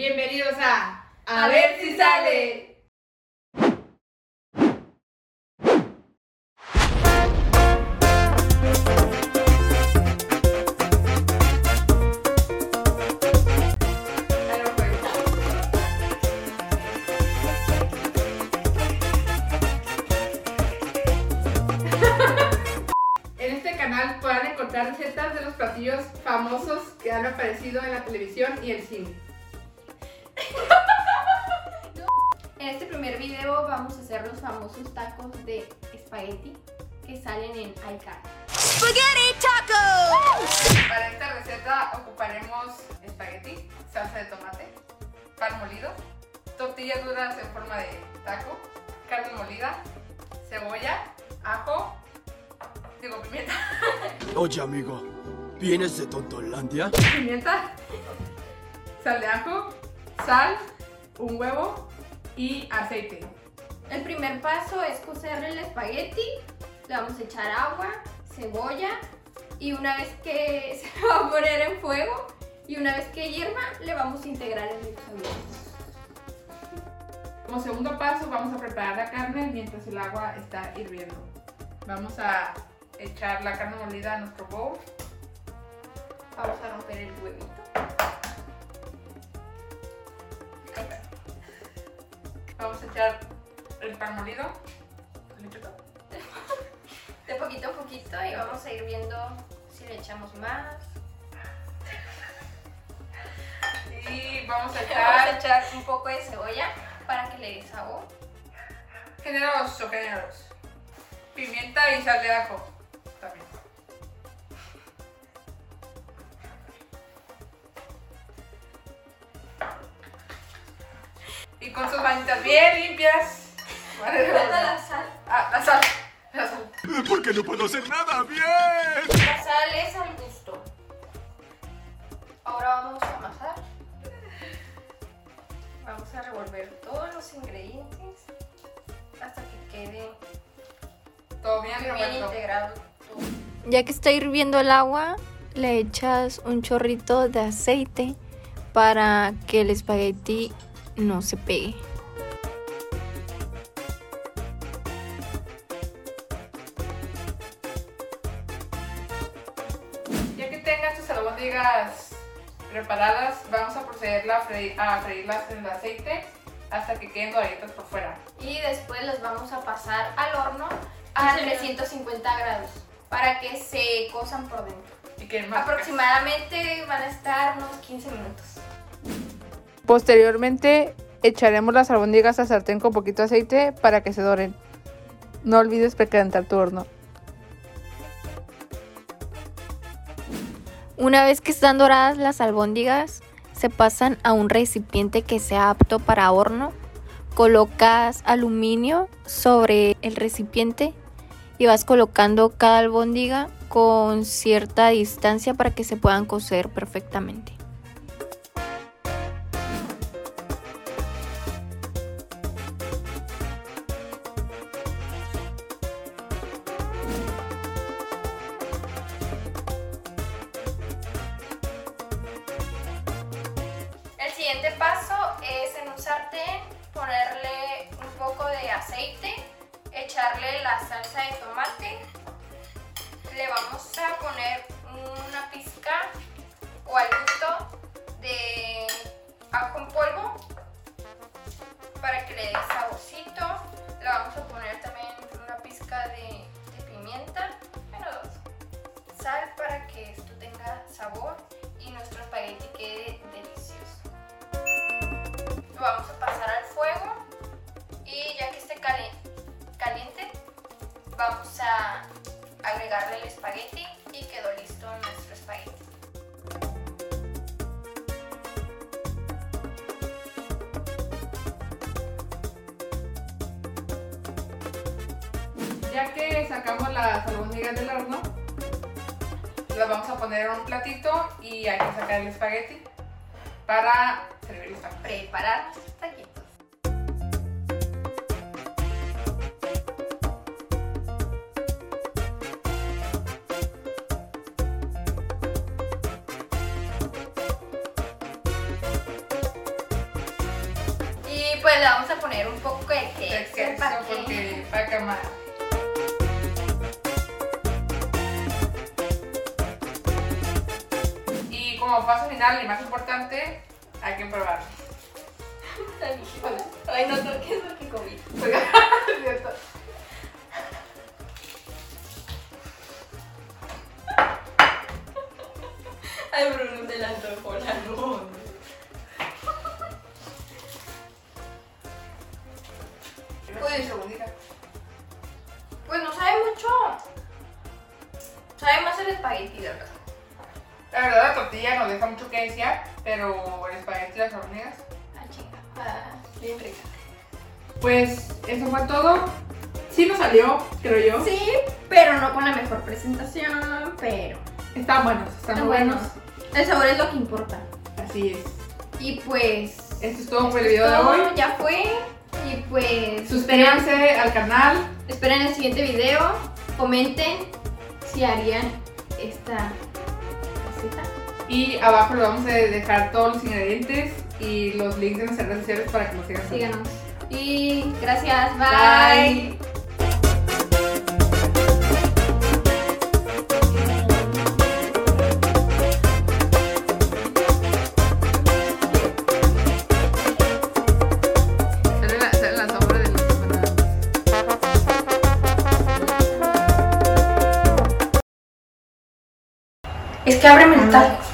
Bienvenidos a A ver si sale. Fue. En este canal podrán encontrar recetas de los platillos famosos que han aparecido en la televisión y el cine. En este primer video vamos a hacer los famosos tacos de espagueti que salen en iCarly. Para esta receta ocuparemos espagueti, salsa de tomate, pan molido, tortillas duras en forma de taco, carne molida, cebolla, ajo, digo pimienta, Oye, amigo, ¿vienes de Tontolandia? pimienta, sal de ajo, sal, un huevo y aceite. El primer paso es cocer el espagueti, le vamos a echar agua, cebolla y una vez que se va a poner en fuego y una vez que hierva le vamos a integrar el mixología. Como segundo paso vamos a preparar la carne mientras el agua está hirviendo. Vamos a echar la carne molida a nuestro bowl. Vamos a romper el huevito. Molido. De poquito a poquito y vamos a ir viendo si le echamos más. Y vamos a Le vamos a echar echar un poco de cebolla para que le dé sabor. generoso, generoso. Pimienta y sal de ajo. También. Y con sus manitas bien limpias. Vale, Falta la sal. Ah, la sal. La sal. Porque no puedo hacer nada bien. La sal es al gusto. Ahora vamos a amasar. Vamos a revolver todos los ingredientes hasta que quede Todo bien integrado todo. Ya que está hirviendo el agua, le echas un chorrito de aceite para que el espagueti no se pegue. Preparadas, vamos a proceder a, freír- a freírlas en el aceite hasta que queden doraditas por fuera. Y después los vamos a pasar al horno a 350 grados para que se cosan por dentro. Y queden más Aproximadamente van a estar unos 15 minutos. Posteriormente echaremos las albóndigas al sartén con poquito aceite para que se doren. No olvides precalentar tu horno. Una vez que están doradas las albóndigas, se pasan a un recipiente que sea apto para horno. Colocas aluminio sobre el recipiente y vas colocando cada albóndiga con cierta distancia para que se puedan cocer perfectamente. Siguiente paso es en un sartén ponerle un poco de aceite, echarle la salsa de tomate, le vamos a poner una pizca o al gusto de ajo en polvo para que le dé saborcito. Espagueti y quedó listo nuestro espagueti. Ya que sacamos las albóndigas del horno, las vamos a poner en un platito y hay que sacar el espagueti para. Preparar pues le vamos a poner un poco de de queso porque para quemar. Y como paso final y más importante, hay que probarlo. Ay, no toques lo que comí. Ay, Bruno se la antojó la luz. El espagueti, la verdad. La verdad la tortilla nos deja mucho que desear, pero el espagueti y las hormigas. Ah, chinga. Ah, bien rica. Pues eso fue todo. Sí nos salió, creo yo. Sí, pero no con la mejor presentación, pero Están buenos, están buenos. buenos. El sabor es lo que importa. Así es. Y pues Esto es todo por el video de hoy. ya fue. Y pues Suscríbanse al canal. esperen el siguiente video. Comenten si harían esta receta. Y abajo les vamos a dejar todos los ingredientes y los links de nuestras redes sociales para que nos sigan. Síganos. Y gracias. Bye. Bye. Que ábreme el taco.